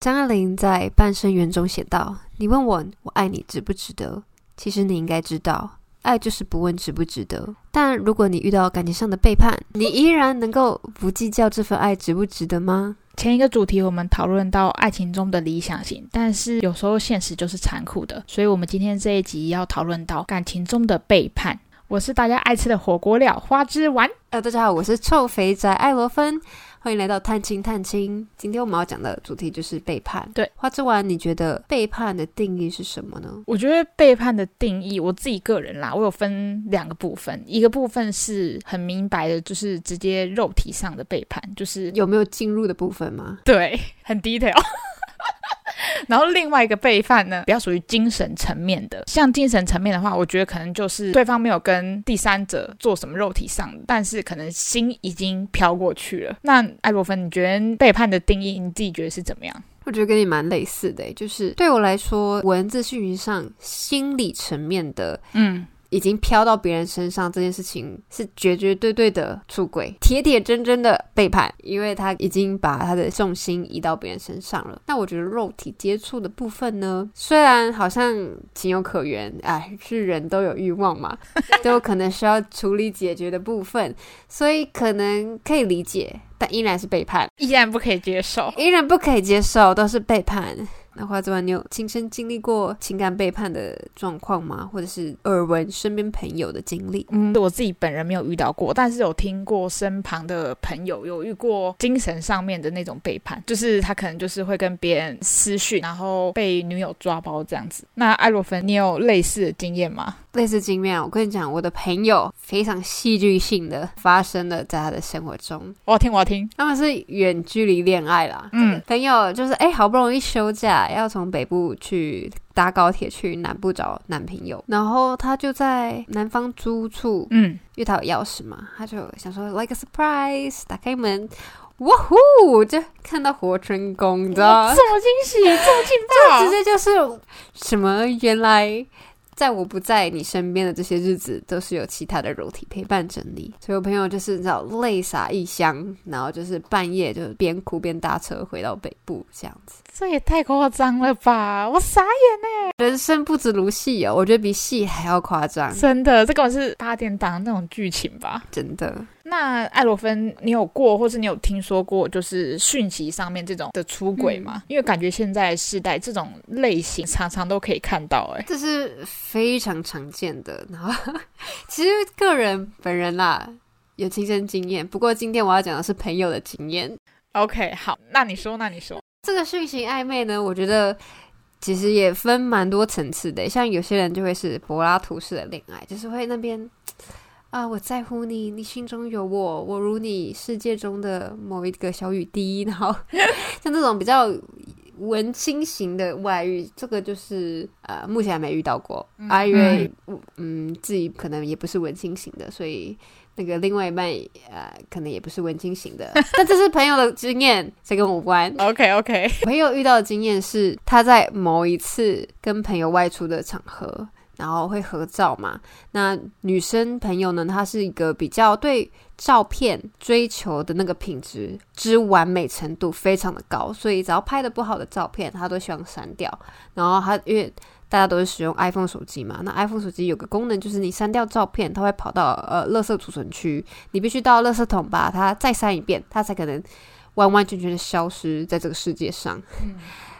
张爱玲在《半生缘》中写道：“你问我我爱你值不值得？其实你应该知道，爱就是不问值不值得。但如果你遇到感情上的背叛，你依然能够不计较这份爱值不值得吗？”前一个主题我们讨论到爱情中的理想型，但是有时候现实就是残酷的，所以我们今天这一集要讨论到感情中的背叛。我是大家爱吃的火锅料花枝丸。呃，大家好，我是臭肥宅艾罗芬。欢迎来到探亲探亲。今天我们要讲的主题就是背叛。对，花之丸，你觉得背叛的定义是什么呢？我觉得背叛的定义，我自己个人啦，我有分两个部分。一个部分是很明白的，就是直接肉体上的背叛，就是有没有进入的部分吗？对，很 detail。然后另外一个背叛呢，比较属于精神层面的。像精神层面的话，我觉得可能就是对方没有跟第三者做什么肉体上的，但是可能心已经飘过去了。那艾罗芬，你觉得背叛的定义，你自己觉得是怎么样？我觉得跟你蛮类似的，就是对我来说，文字讯息上心理层面的，嗯。已经飘到别人身上这件事情是绝绝对对的出轨，铁铁真真的背叛，因为他已经把他的重心移到别人身上了。那我觉得肉体接触的部分呢，虽然好像情有可原，哎，是人都有欲望嘛，都有可能需要处理解决的部分，所以可能可以理解，但依然是背叛，依然不可以接受，依然不可以接受，都是背叛。那花子丸，你有亲身经历过情感背叛的状况吗？或者是耳闻身边朋友的经历？嗯，我自己本人没有遇到过，但是有听过身旁的朋友有遇过精神上面的那种背叛，就是他可能就是会跟别人私讯，然后被女友抓包这样子。那艾洛芬，你有类似的经验吗？类似经验，我跟你讲，我的朋友非常戏剧性的发生了在他的生活中。我要听，我要听。他们是远距离恋爱啦。嗯，朋友就是哎，好不容易休假，要从北部去搭高铁去南部找男朋友，然后他就在南方租处，嗯，因为他有钥匙嘛，他就想说 like a surprise，打开门，哇呼，就看到活春宫，你知道吗？这么惊喜，这么劲爆，这直接就是什么原来。在我不在你身边的这些日子，都是有其他的肉体陪伴着你。所以我朋友就是你知道泪洒异乡，然后就是半夜就边哭边搭车回到北部这样子。这也太夸张了吧！我傻眼呢。人生不止如戏哦，我觉得比戏还要夸张。真的，这根本是八点档那种剧情吧？真的。那艾罗芬，你有过，或是你有听说过，就是讯息上面这种的出轨吗？嗯、因为感觉现在世代这种类型常常都可以看到，哎，这是非常常见的。然后，其实个人本人啦，有亲身经验。不过今天我要讲的是朋友的经验。OK，好，那你说，那你说。这个讯息暧昧呢，我觉得其实也分蛮多层次的。像有些人就会是柏拉图式的恋爱，就是会那边啊，我在乎你，你心中有我，我如你世界中的某一个小雨滴。然后 像这种比较文青型的外遇，这个就是呃，目前还没遇到过。啊，因为嗯，自己可能也不是文青型的，所以。那个另外一半，呃，可能也不是文青型的，但这是朋友的经验，这跟我无关。OK OK，朋友遇到的经验是他在某一次跟朋友外出的场合，然后会合照嘛。那女生朋友呢，她是一个比较对照片追求的那个品质之完美程度非常的高，所以只要拍的不好的照片，她都希望删掉。然后她因为。大家都是使用 iPhone 手机嘛，那 iPhone 手机有个功能，就是你删掉照片，它会跑到呃，垃圾储存区，你必须到垃圾桶把它再删一遍，它才可能完完全全的消失在这个世界上。嗯、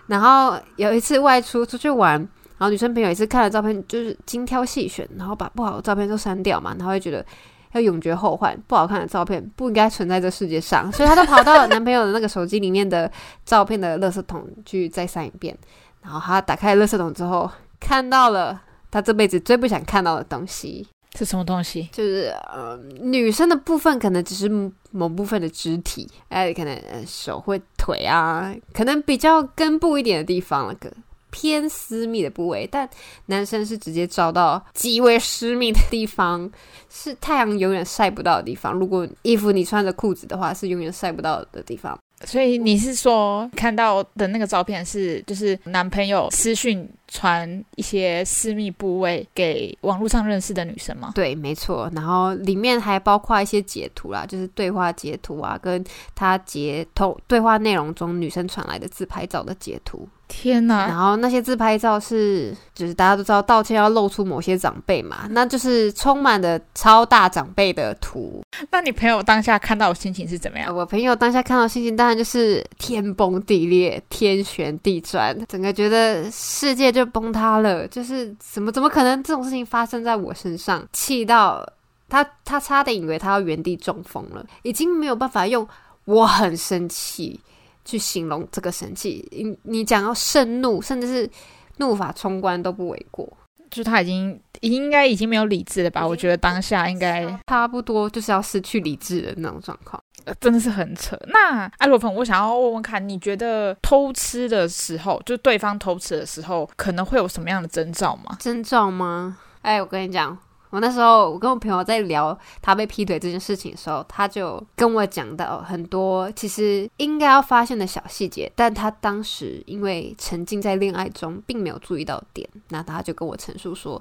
然后有一次外出出去玩，然后女生朋友也是看了照片，就是精挑细选，然后把不好的照片都删掉嘛，她会觉得要永绝后患，不好看的照片不应该存在这世界上，所以她就跑到男朋友的那个手机里面的照片的垃圾桶去再删一遍。然后她打开垃圾桶之后，看到了她这辈子最不想看到的东西是什么东西？就是呃，女生的部分可能只是某部分的肢体，哎，可能手或腿啊，可能比较根部一点的地方，那个偏私密的部位。但男生是直接照到极为私密的地方，是太阳永远晒不到的地方。如果衣服你穿着裤子的话，是永远晒不到的地方。所以你是说看到的那个照片是就是男朋友私讯传一些私密部位给网络上认识的女生吗？对，没错。然后里面还包括一些截图啦，就是对话截图啊，跟他截图对话内容中女生传来的自拍照的截图。天呐，然后那些自拍照是，就是大家都知道道歉要露出某些长辈嘛，那就是充满了超大长辈的图。那你朋友当下看到的心情是怎么样？我朋友当下看到心情当然就是天崩地裂、天旋地转，整个觉得世界就崩塌了。就是怎么怎么可能这种事情发生在我身上？气到他，他差点以为他要原地中风了，已经没有办法用我很生气。去形容这个神器，你你讲要盛怒，甚至是怒发冲冠都不为过。就他已经应该已经没有理智了吧？我觉得当下应该差不多就是要失去理智的那种状况，呃，真的是很扯。那艾罗芬，我想要问问看，你觉得偷吃的时候，就对方偷吃的时候，可能会有什么样的征兆吗？征兆吗？哎，我跟你讲。我那时候，我跟我朋友在聊他被劈腿这件事情的时候，他就跟我讲到很多其实应该要发现的小细节，但他当时因为沉浸在恋爱中，并没有注意到点。那他就跟我陈述说，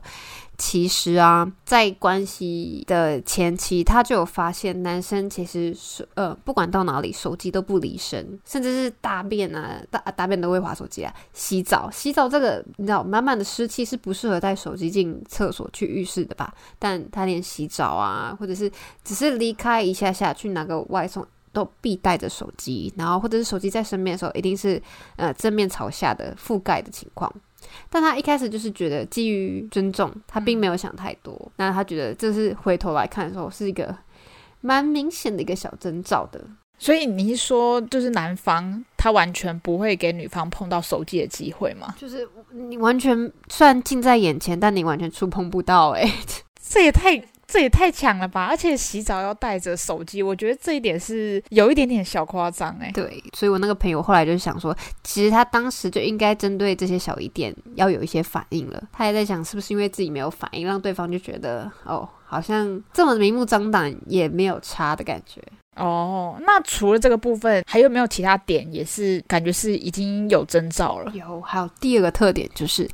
其实啊，在关系的前期，他就有发现男生其实是呃，不管到哪里，手机都不离身，甚至是大便啊，大大便都会滑手机啊。洗澡，洗澡这个你知道，满满的湿气是不适合带手机进厕所去浴室的吧？但他连洗澡啊，或者是只是离开一下下去拿个外送，都必带着手机，然后或者是手机在身边的时候，一定是呃正面朝下的覆盖的情况。但他一开始就是觉得基于尊重，他并没有想太多。嗯、那他觉得这是回头来看的时候，是一个蛮明显的一个小征兆的。所以你一说，就是男方他完全不会给女方碰到手机的机会吗？就是你完全虽然近在眼前，但你完全触碰不到、欸。哎，这也太这也太强了吧！而且洗澡要带着手机，我觉得这一点是有一点点小夸张。哎，对，所以我那个朋友后来就想说，其实他当时就应该针对这些小疑点要有一些反应了。他也在想，是不是因为自己没有反应，让对方就觉得哦，好像这么明目张胆也没有差的感觉。哦，那除了这个部分，还有没有其他点也是感觉是已经有征兆了？有，还有第二个特点就是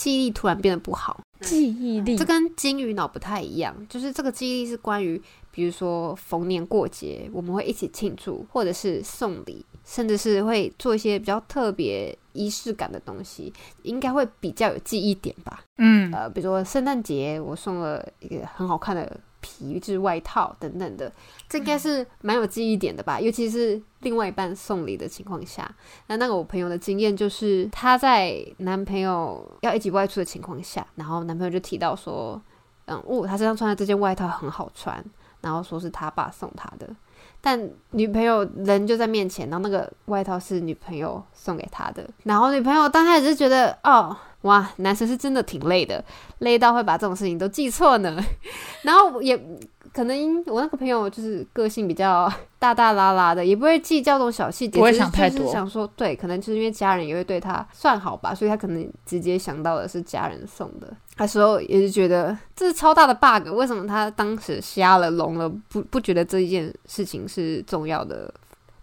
记忆力突然变得不好。记忆力，这跟金鱼脑不太一样，就是这个记忆力是关于，比如说逢年过节我们会一起庆祝，或者是送礼，甚至是会做一些比较特别仪式感的东西，应该会比较有记忆点吧？嗯，呃，比如说圣诞节我送了一个很好看的。皮质外套等等的，这应该是蛮有记忆点的吧？尤其是另外一半送礼的情况下，那那个我朋友的经验就是，她在男朋友要一起外出的情况下，然后男朋友就提到说，嗯，哦，他身上穿的这件外套很好穿，然后说是他爸送他的，但女朋友人就在面前，然后那个外套是女朋友送给他的，然后女朋友当时就觉得，哦。哇，男生是真的挺累的，累到会把这种事情都记错呢。然后也可能我那个朋友就是个性比较大大拉拉的，也不会计较这种小细节，不会想太多。就是想说，对，可能就是因为家人也会对他算好吧，所以他可能直接想到的是家人送的。那时候也是觉得这是超大的 bug，为什么他当时瞎了聋了，不不觉得这一件事情是重要的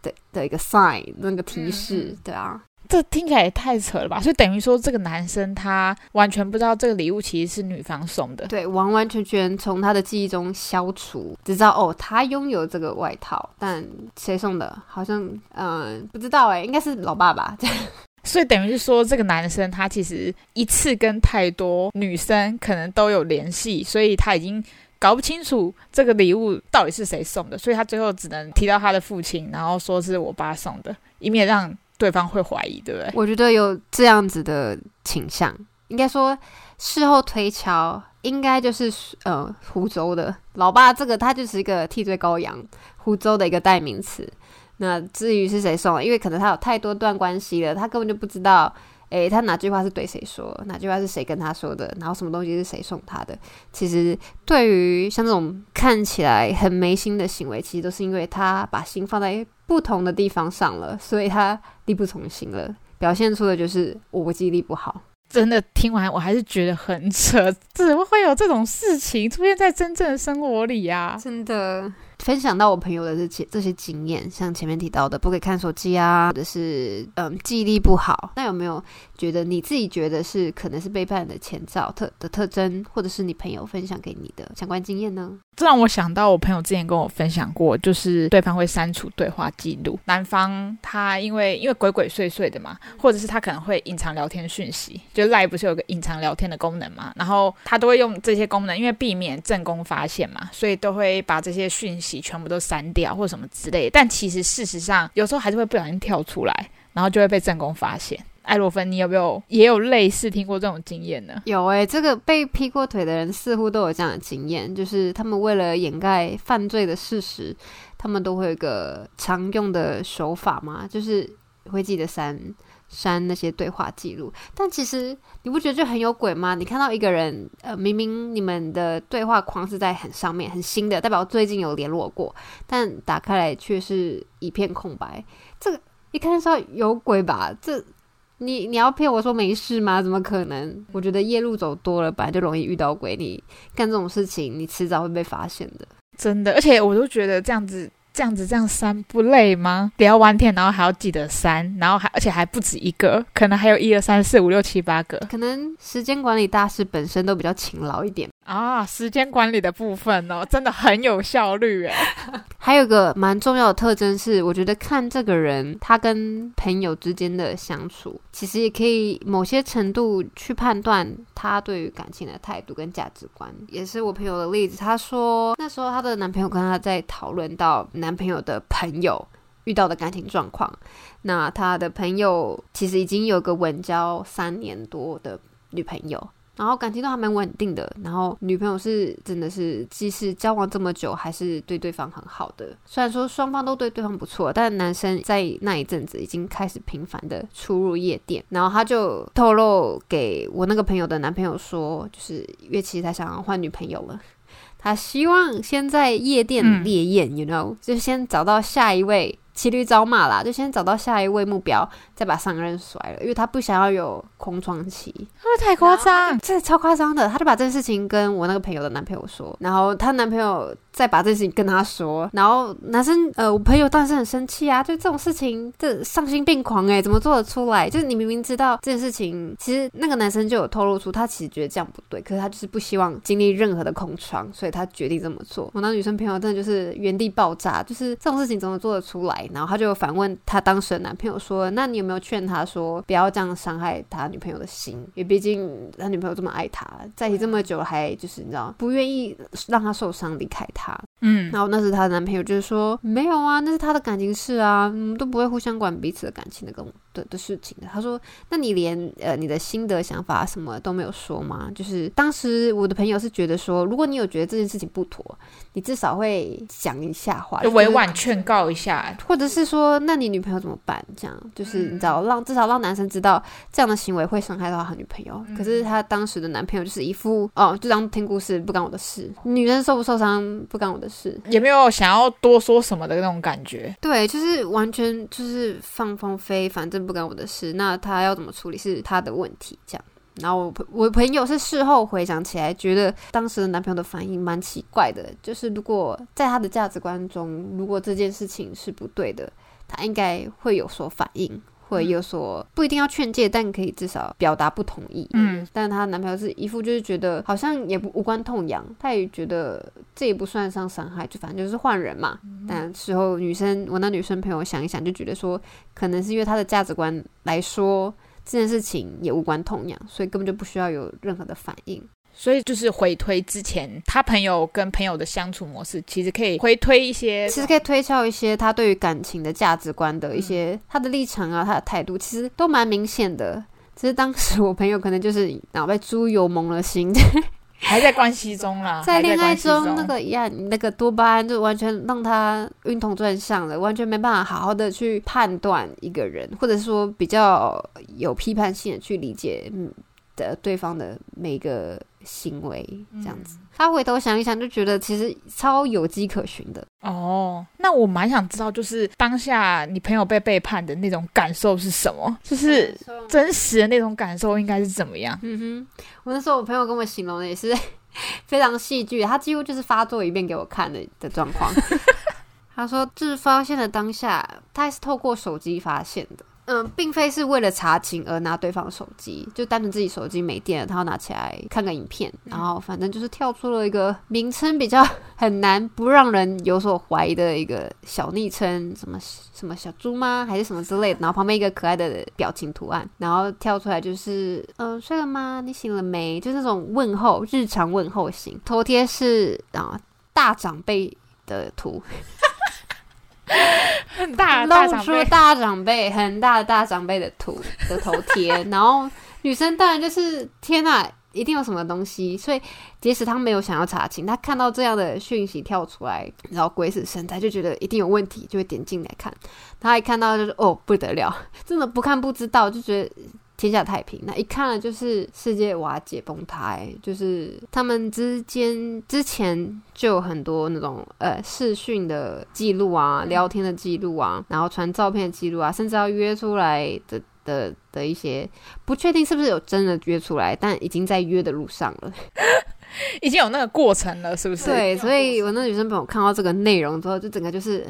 的的一个 sign 那个提示，嗯、对啊。这听起来也太扯了吧！所以等于说，这个男生他完全不知道这个礼物其实是女方送的，对，完完全全从他的记忆中消除，只知道哦，他拥有这个外套，但谁送的，好像嗯、呃、不知道哎，应该是老爸吧。所以等于是说，这个男生他其实一次跟太多女生可能都有联系，所以他已经搞不清楚这个礼物到底是谁送的，所以他最后只能提到他的父亲，然后说是我爸送的，以免让。对方会怀疑，对不对？我觉得有这样子的倾向，应该说事后推敲，应该就是呃湖州的老爸，这个他就是一个替罪羔羊，湖州的一个代名词。那至于是谁送，因为可能他有太多段关系了，他根本就不知道，诶，他哪句话是对谁说，哪句话是谁跟他说的，然后什么东西是谁送他的。其实对于像这种看起来很没心的行为，其实都是因为他把心放在不同的地方上了，所以他力不从心了，表现出的就是我记忆力不好。真的听完我还是觉得很 扯，怎么会有这种事情出现在真正的生活里呀？真的分享到我朋友的这些这些经验，像前面提到的不可以看手机啊，或者是嗯记忆力不好，那有没有觉得你自己觉得是可能是背叛的前兆特的特征，或者是你朋友分享给你的相关经验呢？这让我想到我朋友之前跟我分享过，就是对方会删除对话记录，男方他因为因为鬼鬼祟祟的嘛，或者是他可能会隐藏聊天讯息，就赖不是有个隐藏聊天的功能嘛，然后他都会用这些功能，因为避免正宫发现嘛，所以都会把这些讯息全部都删掉或什么之类的。但其实事实上，有时候还是会不小心跳出来，然后就会被正宫发现。艾洛芬，你有没有也有类似听过这种经验呢？有诶、这个被劈过腿的人似乎都有这样的经验，就是他们为了掩盖犯罪的事实，他们都会有个常用的手法嘛，就是会记得删删那些对话记录。但其实你不觉得就很有鬼吗？你看到一个人，呃，明明你们的对话框是在很上面、很新的，代表最近有联络过，但打开来却是一片空白。这个一看上有鬼吧？这。你你要骗我说没事吗？怎么可能？我觉得夜路走多了，本来就容易遇到鬼。你干这种事情，你迟早会被发现的。真的，而且我都觉得这样子。这样子这样删不累吗？聊完天，然后还要记得删，然后还而且还不止一个，可能还有一二三四五六七八个。可能时间管理大师本身都比较勤劳一点啊。时间管理的部分哦，真的很有效率诶。还有个蛮重要的特征是，我觉得看这个人他跟朋友之间的相处，其实也可以某些程度去判断他对于感情的态度跟价值观。也是我朋友的例子，他说那时候他的男朋友跟她在讨论到男朋友的朋友遇到的感情状况，那他的朋友其实已经有个稳交三年多的女朋友，然后感情都还蛮稳定的，然后女朋友是真的是即使交往这么久，还是对对方很好的。虽然说双方都对对方不错，但男生在那一阵子已经开始频繁的出入夜店，然后他就透露给我那个朋友的男朋友说，就是因为其实他想要换女朋友了。他希望先在夜店烈焰，嗯，you know，就先找到下一位。骑驴找马啦，就先找到下一位目标，再把上任甩了，因为他不想要有空窗期。太夸张？这超夸张的，他就把这件事情跟我那个朋友的男朋友说，然后她男朋友再把这件事情跟他说，然后男生呃，我朋友当时很生气啊，就这种事情，这丧心病狂诶，怎么做得出来？就是你明明知道这件事情，其实那个男生就有透露出他其实觉得这样不对，可是他就是不希望经历任何的空窗，所以他决定这么做。我那女生朋友真的就是原地爆炸，就是这种事情怎么做得出来？然后他就反问他当时的男朋友说：“那你有没有劝他说不要这样伤害他女朋友的心？因为毕竟他女朋友这么爱他，在一起这么久还就是你知道不愿意让他受伤离开他。”嗯，然后那时她的男朋友就是说：“没有啊，那是他的感情事啊，嗯，都不会互相管彼此的感情的，跟我的的事情的。”他说：“那你连呃你的心得想法什么都没有说吗？”就是当时我的朋友是觉得说，如果你有觉得这件事情不妥，你至少会讲一下话，就委婉劝告一下，或者是说，那你女朋友怎么办？这样就是你知道，让至少让男生知道这样的行为会伤害到他女朋友。可是他当时的男朋友就是一副哦，就当听故事，不干我的事，女人受不受伤不干我的事。是也没有想要多说什么的那种感觉，对，就是完全就是放风飞，反正不干我的事。那他要怎么处理是他的问题，这样。然后我我朋友是事后回想起来，觉得当时的男朋友的反应蛮奇怪的，就是如果在他的价值观中，如果这件事情是不对的，他应该会有所反应。会有所不一定要劝诫，但可以至少表达不同意。嗯，但她男朋友是一副就是觉得好像也不无关痛痒，他也觉得这也不算上伤害，就反正就是换人嘛。嗯、但事后女生，我那女生朋友想一想，就觉得说，可能是因为她的价值观来说，这件事情也无关痛痒，所以根本就不需要有任何的反应。所以就是回推之前，他朋友跟朋友的相处模式，其实可以回推一些，其实可以推敲一些他对于感情的价值观的一些、嗯、他的立场啊，他的态度，其实都蛮明显的。只是当时我朋友可能就是脑被猪油蒙了心，还在关系中啦，在恋爱中那个一样，那个多巴胺就完全让他晕头转向了，完全没办法好好的去判断一个人，或者说比较有批判性的去理解嗯的对方的每个。行为这样子，嗯，他回头想一想，就觉得其实超有迹可循的。哦，那我蛮想知道，就是当下你朋友被背叛的那种感受是什么？就是真实的那种感受应该是怎么样？嗯哼，我那时候我朋友跟我形容的也是非常戏剧，他几乎就是发作一遍给我看的的状况。他说，就是发现的当下，他还是透过手机发现的。嗯，并非是为了查勤而拿对方手机，就单纯自己手机没电了，他要拿起来看个影片，然后反正就是跳出了一个名称比较很难不让人有所怀疑的一个小昵称，什么什么小猪吗？还是什么之类的？然后旁边一个可爱的表情图案，然后跳出来就是嗯，睡了吗？你醒了没？就那种问候，日常问候型。头贴是啊，大长辈的图。很大，露出大长辈，很大的大长辈的图的头贴，然后女生当然就是天哪，一定有什么东西，所以即使她没有想要查清，她看到这样的讯息跳出来，然后鬼使神差就觉得一定有问题，就会点进来看，她一看到就是哦不得了，真的不看不知道，就觉得。天下太平，那一看了就是世界瓦解崩塌，就是他们之间之前就有很多那种呃视讯的记录啊，聊天的记录啊，然后传照片的记录啊，甚至要约出来的的的一些，不确定是不是有真的约出来，但已经在约的路上了，已经有那个过程了，是不是？对，所以我那女生朋友看到这个内容之后，就整个就是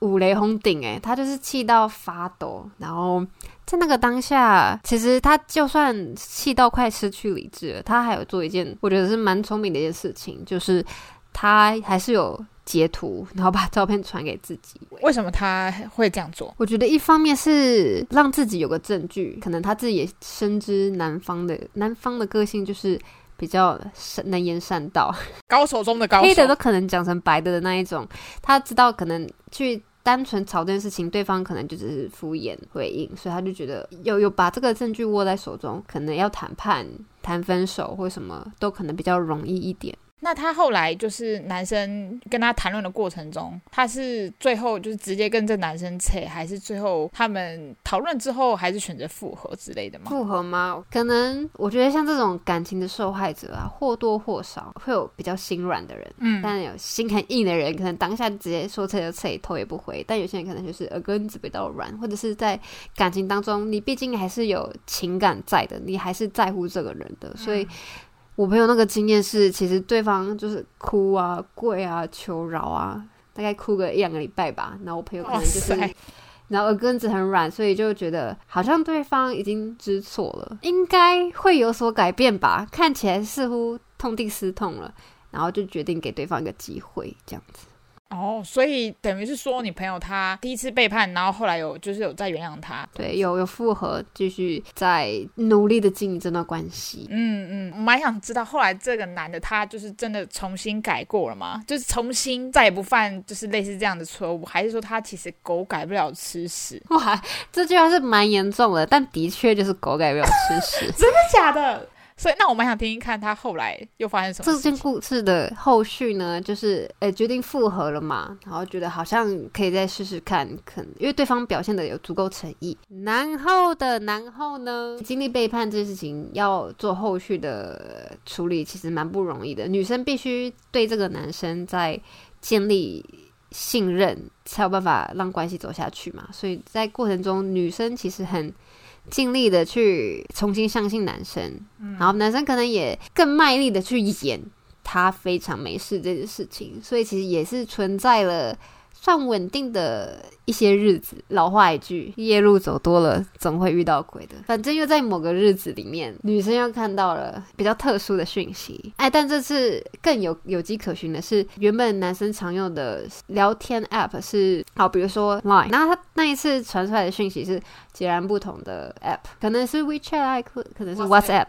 五雷轰顶，哎，她就是气到发抖，然后。在那个当下，其实他就算气到快失去理智了，他还有做一件我觉得是蛮聪明的一件事情，就是他还是有截图，然后把照片传给自己。为什么他会这样做？我觉得一方面是让自己有个证据，可能他自己也深知男方的男方的个性就是比较能言善道，高手中的高手，黑的都可能讲成白的的那一种，他知道可能去。单纯吵这件事情，对方可能就只是敷衍回应，所以他就觉得有有把这个证据握在手中，可能要谈判、谈分手或什么都可能比较容易一点。那他后来就是男生跟他谈论的过程中，他是最后就是直接跟这男生扯，还是最后他们讨论之后还是选择复合之类的吗？复合吗？可能我觉得像这种感情的受害者啊，或多或少会有比较心软的人，嗯，但有心很硬的人，可能当下直接说扯就扯，头也不回。但有些人可能就是耳根子比较软，或者是在感情当中，你毕竟还是有情感在的，你还是在乎这个人的，所以。嗯我朋友那个经验是，其实对方就是哭啊、跪啊、求饶啊，大概哭个一两个礼拜吧。然后我朋友可能就是，然后耳根子很软，所以就觉得好像对方已经知错了，应该会有所改变吧。看起来似乎痛定思痛了，然后就决定给对方一个机会，这样子。哦，所以等于是说，你朋友他第一次背叛，然后后来有就是有在原谅他，对，有有复合，继续在努力的经营这段关系。嗯嗯，我蛮想知道后来这个男的他就是真的重新改过了吗？就是重新再也不犯就是类似这样的错误，还是说他其实狗改不了吃屎？哇，这句话是蛮严重的，但的确就是狗改不了吃屎，真的假的？所以，那我蛮想听听看他后来又发生什么。这件故事的后续呢，就是诶决定复合了嘛，然后觉得好像可以再试试看，可能因为对方表现的有足够诚意。然后的然后呢，经历背叛这件事情要做后续的处理，其实蛮不容易的。女生必须对这个男生在建立信任，才有办法让关系走下去嘛。所以在过程中，女生其实很。尽力的去重新相信男生，嗯，然后男生可能也更卖力的去演他非常没事这件事情，所以其实也是存在了。算稳定的一些日子，老话一句，夜路走多了，总会遇到鬼的。反正又在某个日子里面，女生又看到了比较特殊的讯息。哎，但这次更有有迹可循的是，原本男生常用的聊天 App 是，好，比如说 Line，然后他那一次传出来的讯息是截然不同的 App，可能是 WeChat，可能是 WhatsApp，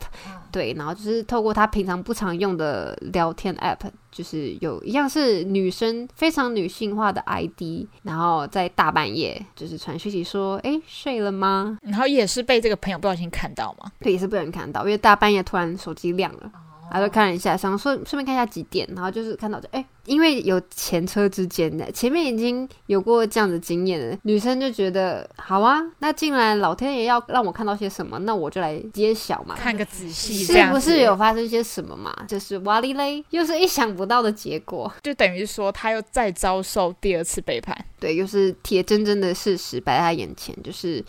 对，然后就是透过他平常不常用的聊天 App。就是有一样是女生非常女性化的 ID，然后在大半夜就是传讯息说：“哎，睡了吗？”然后也是被这个朋友不小心看到吗？对，也是被人看到，因为大半夜突然手机亮了。然后就看了一下，想顺顺便看一下几点，然后就是看到就哎，因为有前车之鉴的，前面已经有过这样的经验了，女生就觉得好啊，那既然老天爷要让我看到些什么，那我就来揭晓嘛，看个仔细，是不是有发生些什么嘛？就是哇哩嘞，又是意想不到的结果，就等于说他又再遭受第二次背叛，对，又是铁铮铮的事实摆在他眼前，就是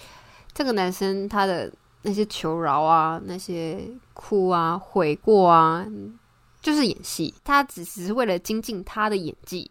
这个男生他的。那些求饶啊，那些哭啊、悔过啊，就是演戏。他只是为了精进他的演技。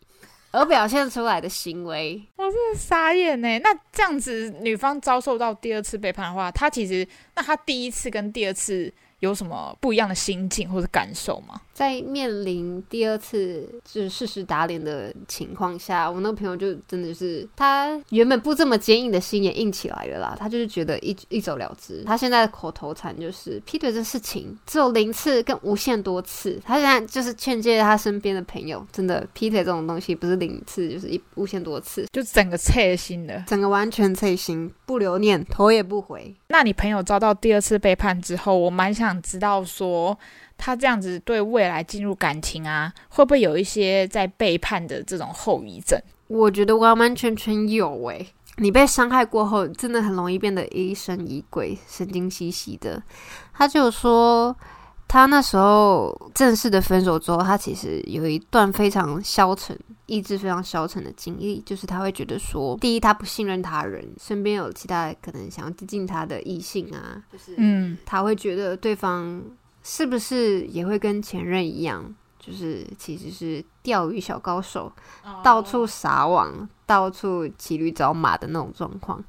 而表现出来的行为。我真的傻眼呢。那这样子，女方遭受到第二次背叛的话，她其实那她第一次跟第二次。有什么不一样的心境或者感受吗？在面临第二次就是事实打脸的情况下，我那个朋友就真的是他原本不这么坚硬的心也硬起来了啦。他就是觉得一一走了之。他现在的口头禅就是劈腿这事情只有零次跟无限多次。他现在就是劝诫他身边的朋友，真的劈腿这种东西不是零次就是一无限多次，就整个切心的，整个完全切心，不留念，头也不回。那你朋友遭到第二次背叛之后，我蛮想知道说，他这样子对未来进入感情啊，会不会有一些在背叛的这种后遗症？我觉得完完全全有诶、欸，你被伤害过后，真的很容易变得疑神疑鬼、神经兮兮的。他就说。他那时候正式的分手之后，他其实有一段非常消沉、意志非常消沉的经历，就是他会觉得说，第一，他不信任他人，身边有其他可能想要接近他的异性啊，就是嗯，他会觉得对方是不是也会跟前任一样，就是其实是钓鱼小高手，到处撒网、到处骑驴找马的那种状况。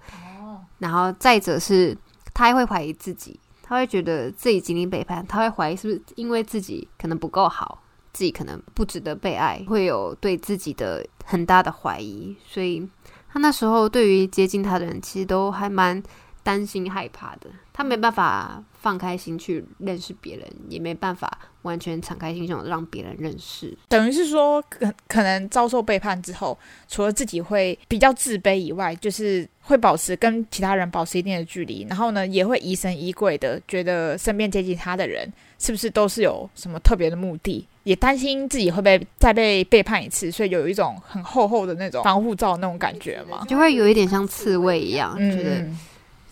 然后再者是，他还会怀疑自己。他会觉得自己经历背叛，他会怀疑是不是因为自己可能不够好，自己可能不值得被爱，会有对自己的很大的怀疑，所以他那时候对于接近他的人，其实都还蛮担心害怕的。他没办法放开心去认识别人，也没办法完全敞开心胸让别人认识。等于是说，可可能遭受背叛之后，除了自己会比较自卑以外，就是会保持跟其他人保持一定的距离，然后呢，也会疑神疑鬼的，觉得身边接近他的人是不是都是有什么特别的目的，也担心自己会被再被背叛一次，所以有一种很厚厚的那种防护罩那种感觉嘛，就会有一点像刺猬一样，觉得、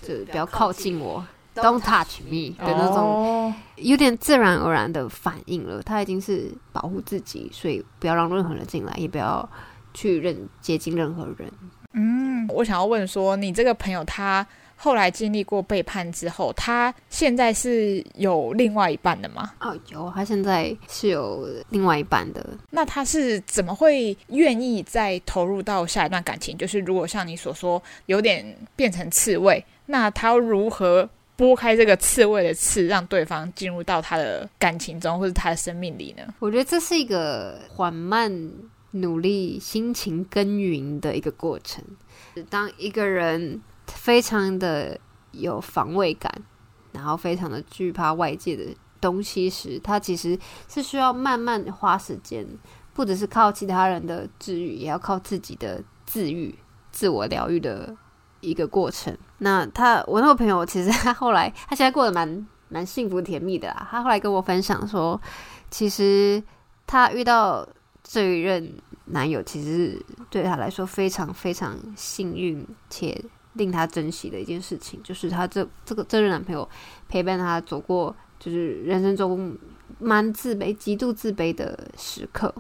嗯。就不要靠近我，Don't touch me 的那种，有点自然而然的反应了。他已经是保护自己，所以不要让任何人进来，也不要去认接近任何人。嗯，我想要问说，你这个朋友他后来经历过背叛之后，他现在是有另外一半的吗？哦，有，他现在是有另外一半的。那他是怎么会愿意再投入到下一段感情？就是如果像你所说，有点变成刺猬。那他如何拨开这个刺猬的刺，让对方进入到他的感情中，或者他的生命里呢？我觉得这是一个缓慢、努力、辛勤耕耘的一个过程。当一个人非常的有防卫感，然后非常的惧怕外界的东西时，他其实是需要慢慢花时间，不只是靠其他人的治愈，也要靠自己的自愈、自我疗愈的。一个过程。那他，我那个朋友，其实他后来，他现在过得蛮蛮幸福甜蜜的啦。他后来跟我分享说，其实他遇到这一任男友，其实对他来说非常非常幸运且令他珍惜的一件事情，就是他这这个这任男朋友陪伴他走过，就是人生中蛮自卑、极度自卑的时刻。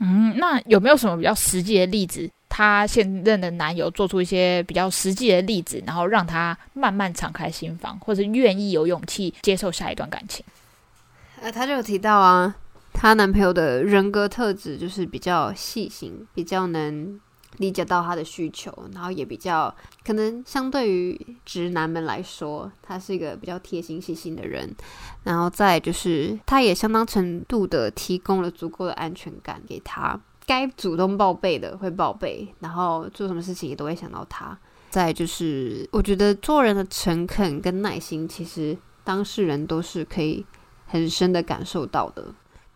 嗯，那有没有什么比较实际的例子？她现任的男友做出一些比较实际的例子，然后让她慢慢敞开心房，或者愿意有勇气接受下一段感情。呃，她就有提到啊，她男朋友的人格特质就是比较细心，比较能理解到她的需求，然后也比较可能相对于直男们来说，他是一个比较贴心细心的人。然后再就是，他也相当程度的提供了足够的安全感给她。该主动报备的会报备，然后做什么事情也都会想到他。再就是，我觉得做人的诚恳跟耐心，其实当事人都是可以很深的感受到的。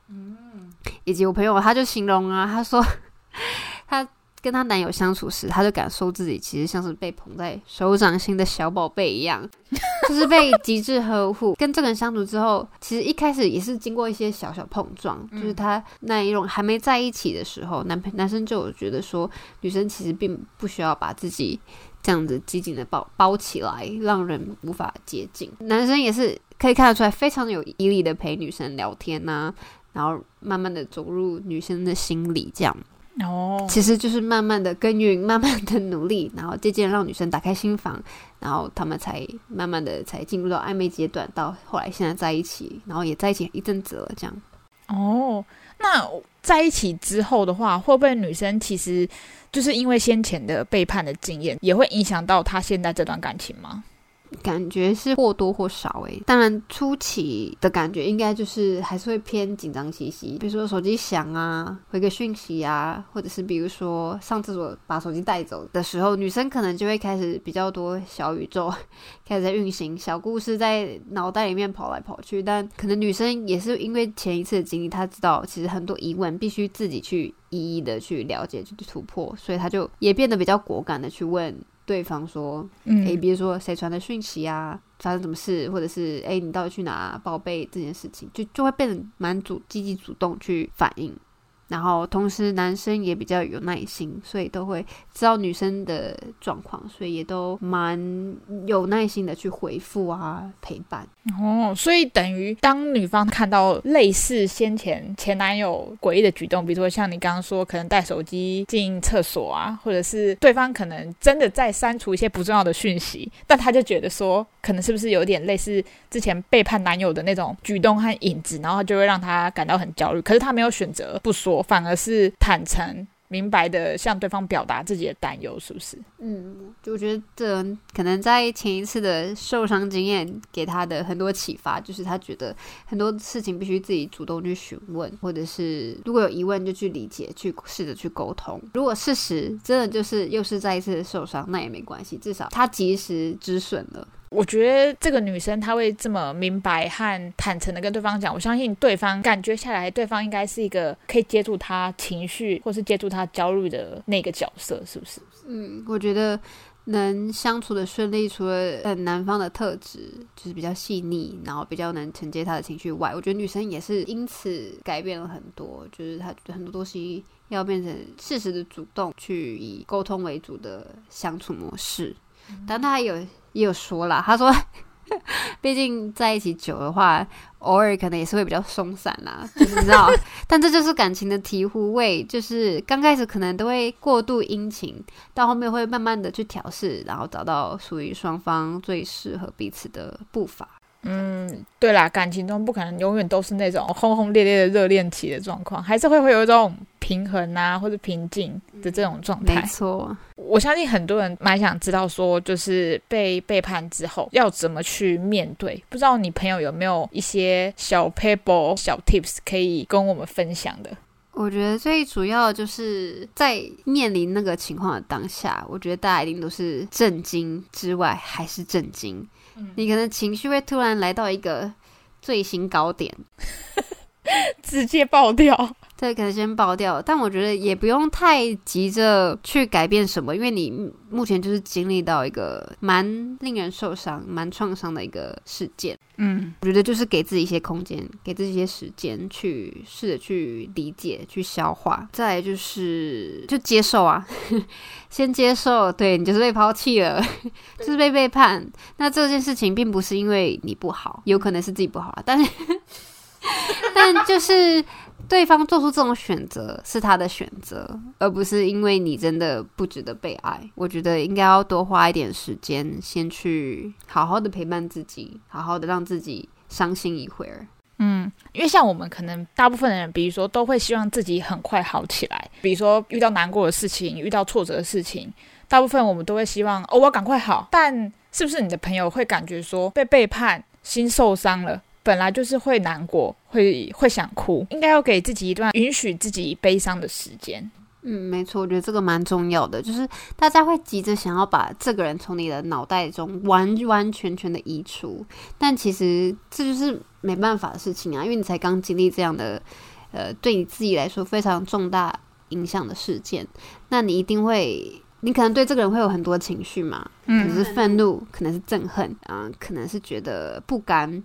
嗯，以及我朋友他就形容啊，他说 他。跟她男友相处时，她就感受自己其实像是被捧在手掌心的小宝贝一样，就是被极致呵护。跟这个人相处之后，其实一开始也是经过一些小小碰撞，就是他那一种还没在一起的时候，男朋男生就有觉得说，女生其实并不需要把自己这样子紧紧的包包起来，让人无法接近。男生也是可以看得出来，非常有毅力的陪女生聊天呐、啊，然后慢慢的走入女生的心里，这样。哦，其实就是慢慢的耕耘，慢慢的努力，然后渐渐让女生打开心房，然后他们才慢慢的才进入到暧昧阶段，到后来现在在一起，然后也在一起一阵子了，这样。哦，那在一起之后的话，会不会女生其实就是因为先前的背叛的经验，也会影响到她现在这段感情吗？感觉是或多或少诶，当然初期的感觉应该就是还是会偏紧张兮兮，比如说手机响啊，回个讯息啊，或者是比如说上厕所把手机带走的时候，女生可能就会开始比较多小宇宙 开始在运行，小故事在脑袋里面跑来跑去。但可能女生也是因为前一次的经历，她知道其实很多疑问必须自己去一一的去了解、去突破，所以她就也变得比较果敢的去问。对方说：“嗯，诶，比如说谁传的讯息啊，发生什么事，或者是诶，你到底去哪报备这件事情，就就会变得蛮主积极主动去反应。”然后，同时男生也比较有耐心，所以都会知道女生的状况，所以也都蛮有耐心的去回复啊，陪伴。哦，所以等于当女方看到类似先前前男友诡异的举动，比如说像你刚刚说，可能带手机进厕所啊，或者是对方可能真的在删除一些不重要的讯息，但他就觉得说，可能是不是有点类似之前背叛男友的那种举动和影子，然后就会让他感到很焦虑。可是他没有选择不说。我反而是坦诚、明白的向对方表达自己的担忧，是不是？嗯，我觉得这可能在前一次的受伤经验给他的很多启发，就是他觉得很多事情必须自己主动去询问，或者是如果有疑问就去理解，去试着去沟通。如果事实真的就是又是再一次受伤，那也没关系，至少他及时止损了。我觉得这个女生她会这么明白和坦诚的跟对方讲，我相信对方感觉下来，对方应该是一个可以接住她情绪或是接住她焦虑的那个角色，是不是？嗯，我觉得能相处的顺利，除了男方的特质就是比较细腻，然后比较能承接他的情绪外，我觉得女生也是因此改变了很多，就是她很多东西要变成适时的主动去以沟通为主的相处模式，当她有。也有说了，他说，毕竟在一起久的话，偶尔可能也是会比较松散啦，就是你知道，但这就是感情的醍醐味，就是刚开始可能都会过度殷勤，到后面会慢慢的去调试，然后找到属于双方最适合彼此的步伐。嗯，对啦，感情中不可能永远都是那种轰轰烈烈的热恋期的状况，还是会会有一种平衡啊，或者平静的这种状态。没错，我相信很多人蛮想知道说，就是被背叛之后要怎么去面对。不知道你朋友有没有一些小 paper、小 tips 可以跟我们分享的？我觉得最主要就是在面临那个情况的当下，我觉得大家一定都是震惊之外还是震惊。你可能情绪会突然来到一个最新高点，直接爆掉。对，可能先爆掉，但我觉得也不用太急着去改变什么，因为你目前就是经历到一个蛮令人受伤、蛮创伤的一个事件。嗯，我觉得就是给自己一些空间，给自己一些时间去试着去理解、去消化。再来就是就接受啊，先接受，对，你就是被抛弃了，就是被背叛。那这件事情并不是因为你不好，有可能是自己不好，但是 但就是。对方做出这种选择是他的选择，而不是因为你真的不值得被爱。我觉得应该要多花一点时间，先去好好的陪伴自己，好好的让自己伤心一会儿。嗯，因为像我们可能大部分的人，比如说都会希望自己很快好起来。比如说遇到难过的事情，遇到挫折的事情，大部分我们都会希望哦，我要赶快好。但是不是你的朋友会感觉说被背叛，心受伤了？本来就是会难过，会会想哭，应该要给自己一段允许自己悲伤的时间。嗯，没错，我觉得这个蛮重要的，就是大家会急着想要把这个人从你的脑袋中完完全全的移除，但其实这就是没办法的事情啊，因为你才刚经历这样的，呃，对你自己来说非常重大影响的事件，那你一定会，你可能对这个人会有很多情绪嘛，可能是愤怒，可能是憎恨，啊、呃，可能是觉得不甘。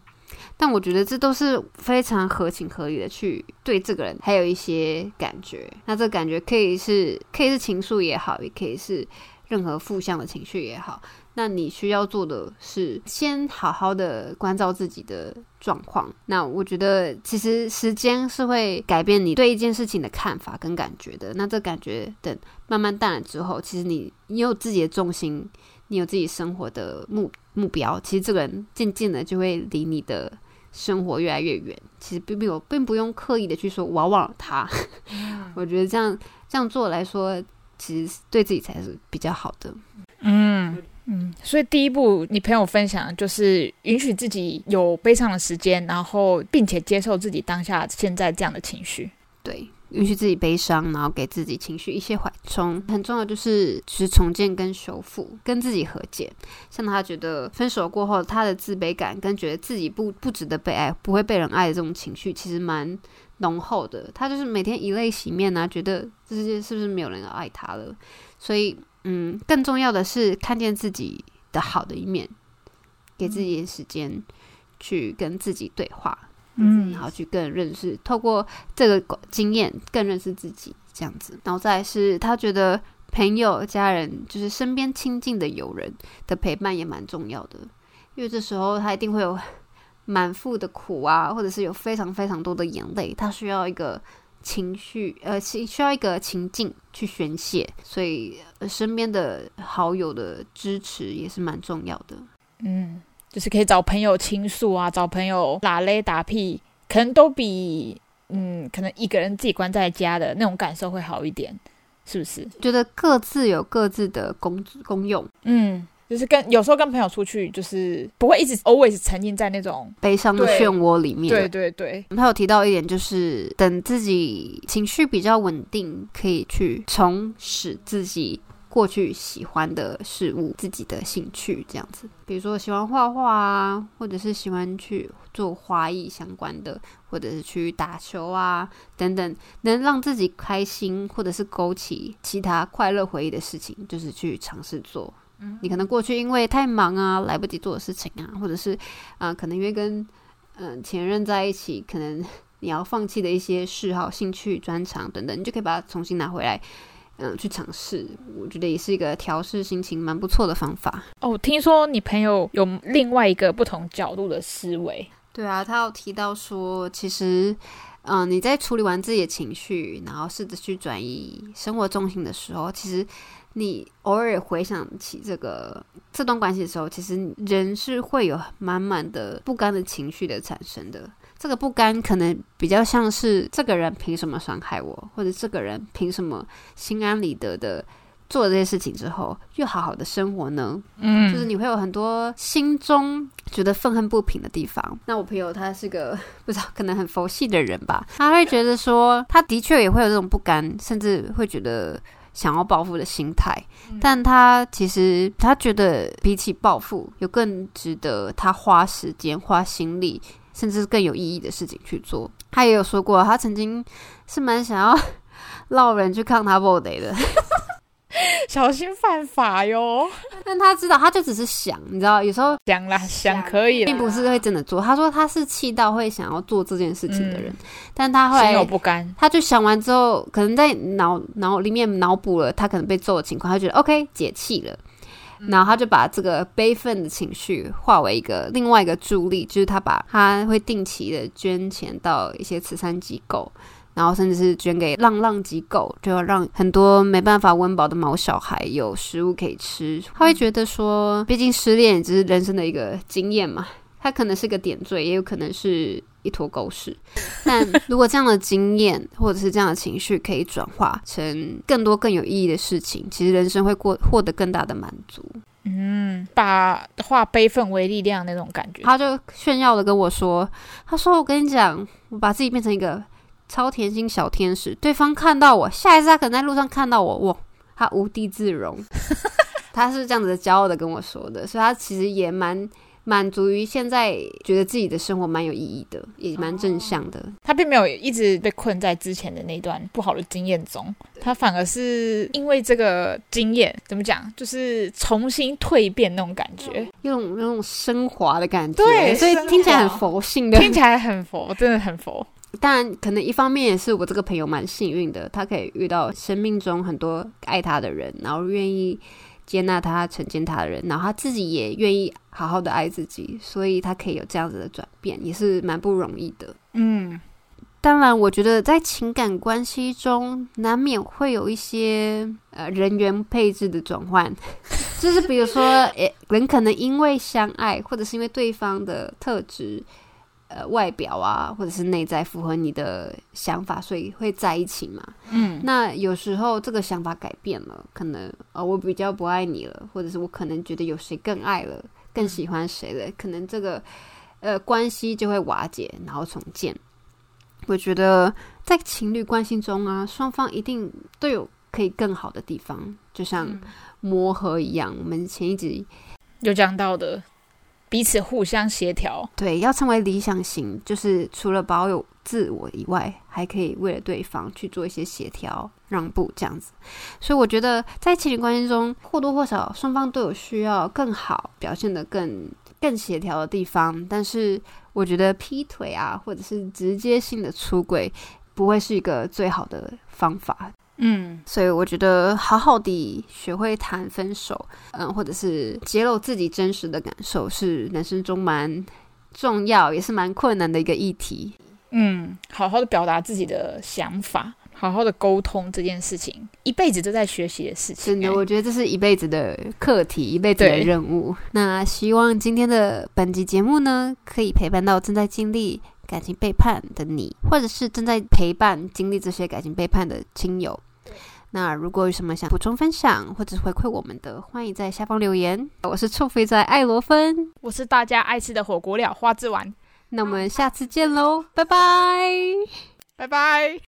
但我觉得这都是非常合情合理的，去对这个人还有一些感觉。那这感觉可以是可以是情愫也好，也可以是任何负向的情绪也好。那你需要做的是先好好的关照自己的状况。那我觉得其实时间是会改变你对一件事情的看法跟感觉的。那这感觉等慢慢淡了之后，其实你你有自己的重心，你有自己生活的目目标，其实这个人渐渐的就会离你的生活越来越远。其实并没有，并不用刻意的去说我要忘了他。嗯、我觉得这样这样做来说，其实对自己才是比较好的。嗯嗯，所以第一步，你朋友分享就是允许自己有悲伤的时间，然后并且接受自己当下现在这样的情绪。对。允许自己悲伤，然后给自己情绪一些缓冲，很重要就是就是重建跟修复，跟自己和解。像他觉得分手过后，他的自卑感跟觉得自己不不值得被爱，不会被人爱的这种情绪，其实蛮浓厚的。他就是每天以泪洗面啊，觉得这世界是不是没有人要爱他了？所以，嗯，更重要的是看见自己的好的一面，给自己时间去跟自己对话。嗯，然后去更认识，透过这个经验更认识自己，这样子。然后再是他觉得朋友、家人，就是身边亲近的友人的陪伴也蛮重要的，因为这时候他一定会有满腹的苦啊，或者是有非常非常多的眼泪，他需要一个情绪，呃，需需要一个情境去宣泄，所以身边的好友的支持也是蛮重要的。嗯。就是可以找朋友倾诉啊，找朋友拉勒打屁，可能都比嗯，可能一个人自己关在家的那种感受会好一点，是不是？觉得各自有各自的功功用，嗯，就是跟有时候跟朋友出去，就是不会一直 always 沉浸在那种悲伤的漩涡里面。对对对，他有提到一点，就是等自己情绪比较稳定，可以去重拾自己。过去喜欢的事物，自己的兴趣这样子，比如说喜欢画画啊，或者是喜欢去做花艺相关的，或者是去打球啊等等，能让自己开心，或者是勾起其他快乐回忆的事情，就是去尝试做。嗯，你可能过去因为太忙啊，来不及做的事情啊，或者是啊、呃，可能因为跟嗯、呃、前任在一起，可能你要放弃的一些嗜好、兴趣、专长等等，你就可以把它重新拿回来。嗯，去尝试，我觉得也是一个调试心情蛮不错的方法。哦，听说你朋友有另外一个不同角度的思维。对啊，他有提到说，其实，嗯，你在处理完自己的情绪，然后试着去转移生活重心的时候，其实你偶尔回想起这个这段关系的时候，其实人是会有满满的不甘的情绪的产生的。这个不甘可能比较像是这个人凭什么伤害我，或者这个人凭什么心安理得的做了这些事情之后又好好的生活呢？嗯，就是你会有很多心中觉得愤恨不平的地方。那我朋友他是个不知道可能很佛系的人吧，他会觉得说他的确也会有这种不甘，甚至会觉得想要报复的心态。但他其实他觉得比起报复，有更值得他花时间花心力。甚至更有意义的事情去做。他也有说过，他曾经是蛮想要 烙人去看他 body 的，小心犯法哟。但他知道，他就只是想，你知道，有时候想啦，想可以，并不是会真的做。他说他是气到会想要做这件事情的人，嗯、但他后来心有不甘，他就想完之后，可能在脑脑里面脑补了他可能被揍的情况，他觉得 OK 解气了。然后他就把这个悲愤的情绪化为一个另外一个助力，就是他把他会定期的捐钱到一些慈善机构，然后甚至是捐给浪浪机构，就要让很多没办法温饱的毛小孩有食物可以吃。他会觉得说，毕竟失恋只是人生的一个经验嘛，他可能是个点缀，也有可能是。一坨狗屎，但如果这样的经验或者是这样的情绪可以转化成更多更有意义的事情，其实人生会过获得更大的满足。嗯，把化悲愤为力量那种感觉。他就炫耀的跟我说：“他说我跟你讲，我把自己变成一个超甜心小天使，对方看到我，下一次他可能在路上看到我，哇，他无地自容。”他是这样子的骄傲的跟我说的，所以他其实也蛮。满足于现在觉得自己的生活蛮有意义的，也蛮正向的。他并没有一直被困在之前的那段不好的经验中，他反而是因为这个经验，怎么讲，就是重新蜕变那种感觉，有种那种升华的感觉。对，所以听起来很佛性的，听起来很佛，真的很佛。当然，可能一方面也是我这个朋友蛮幸运的，他可以遇到生命中很多爱他的人，然后愿意。接纳他、承接他的人，然后他自己也愿意好好的爱自己，所以他可以有这样子的转变，也是蛮不容易的。嗯，当然，我觉得在情感关系中，难免会有一些呃人员配置的转换，就是比如说，诶，人可能因为相爱，或者是因为对方的特质。呃外表啊，或者是内在符合你的想法，所以会在一起嘛。嗯，那有时候这个想法改变了，可能呃我比较不爱你了，或者是我可能觉得有谁更爱了，更喜欢谁了，可能这个呃关系就会瓦解，然后重建。我觉得在情侣关系中啊，双方一定都有可以更好的地方，就像磨合一样。我们前一集有讲到的，彼此互相协调。对，要成为理想型，就是除了保有自我以外，还可以为了对方去做一些协调、让步这样子。所以我觉得在情侣关系中，或多或少双方都有需要更好表现的更更协调的地方，但是。我觉得劈腿啊，或者是直接性的出轨，不会是一个最好的方法。嗯，所以我觉得好好的学会谈分手，嗯，或者是揭露自己真实的感受，是人生中蛮重要，也是蛮困难的一个议题。嗯，好好的表达自己的想法。好好的沟通这件事情，一辈子都在学习的事情。真的，我觉得这是一辈子的课题，一辈子的任务。那希望今天的本集节目呢，可以陪伴到正在经历感情背叛的你，或者是正在陪伴经历这些感情背叛的亲友。那如果有什么想补充分享，或者是回馈我们的，欢迎在下方留言。我是臭肥仔艾罗芬，我是大家爱吃的火锅料花枝丸。那我们下次见喽，拜拜，拜拜。